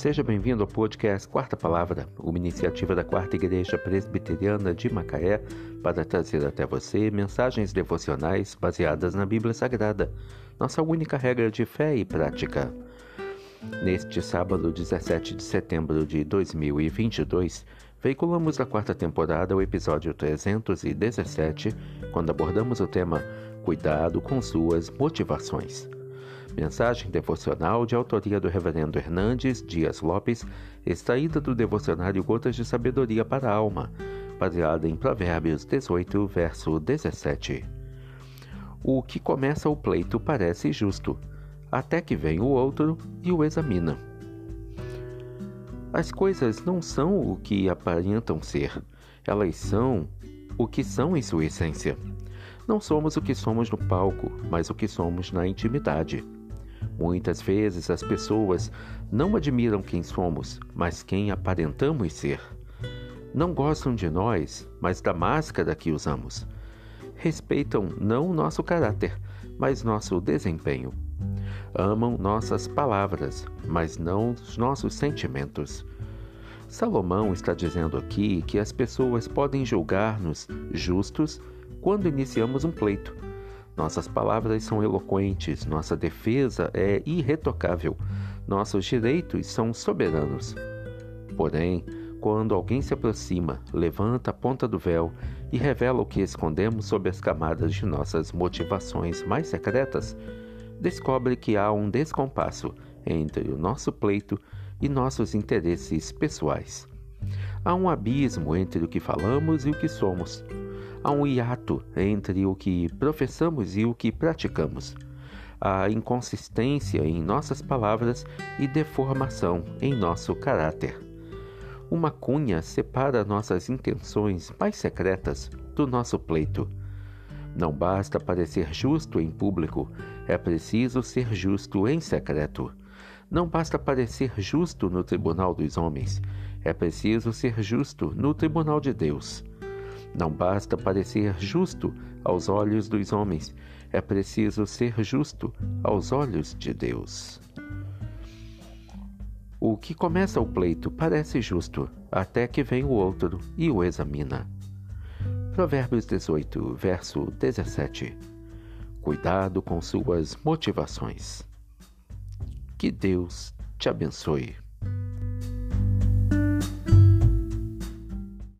Seja bem-vindo ao podcast Quarta Palavra, uma iniciativa da Quarta Igreja Presbiteriana de Macaé para trazer até você mensagens devocionais baseadas na Bíblia Sagrada, nossa única regra de fé e prática. Neste sábado, 17 de setembro de 2022, veiculamos a quarta temporada o episódio 317, quando abordamos o tema Cuidado com suas motivações. Mensagem devocional de autoria do Reverendo Hernandes Dias Lopes, extraída do devocionário Gotas de Sabedoria para a Alma, baseada em Provérbios 18, verso 17. O que começa o pleito parece justo, até que vem o outro e o examina. As coisas não são o que aparentam ser, elas são o que são em sua essência. Não somos o que somos no palco, mas o que somos na intimidade. Muitas vezes as pessoas não admiram quem somos, mas quem aparentamos ser. Não gostam de nós, mas da máscara que usamos. Respeitam não o nosso caráter, mas nosso desempenho. Amam nossas palavras, mas não os nossos sentimentos. Salomão está dizendo aqui que as pessoas podem julgar-nos justos quando iniciamos um pleito nossas palavras são eloquentes, nossa defesa é irretocável, nossos direitos são soberanos. Porém, quando alguém se aproxima, levanta a ponta do véu e revela o que escondemos sob as camadas de nossas motivações mais secretas, descobre que há um descompasso entre o nosso pleito e nossos interesses pessoais. Há um abismo entre o que falamos e o que somos. Há um hiato entre o que professamos e o que praticamos. Há inconsistência em nossas palavras e deformação em nosso caráter. Uma cunha separa nossas intenções mais secretas do nosso pleito. Não basta parecer justo em público, é preciso ser justo em secreto. Não basta parecer justo no tribunal dos homens, é preciso ser justo no tribunal de Deus. Não basta parecer justo aos olhos dos homens, é preciso ser justo aos olhos de Deus. O que começa o pleito parece justo, até que vem o outro e o examina. Provérbios 18, verso 17. Cuidado com suas motivações. Que Deus te abençoe.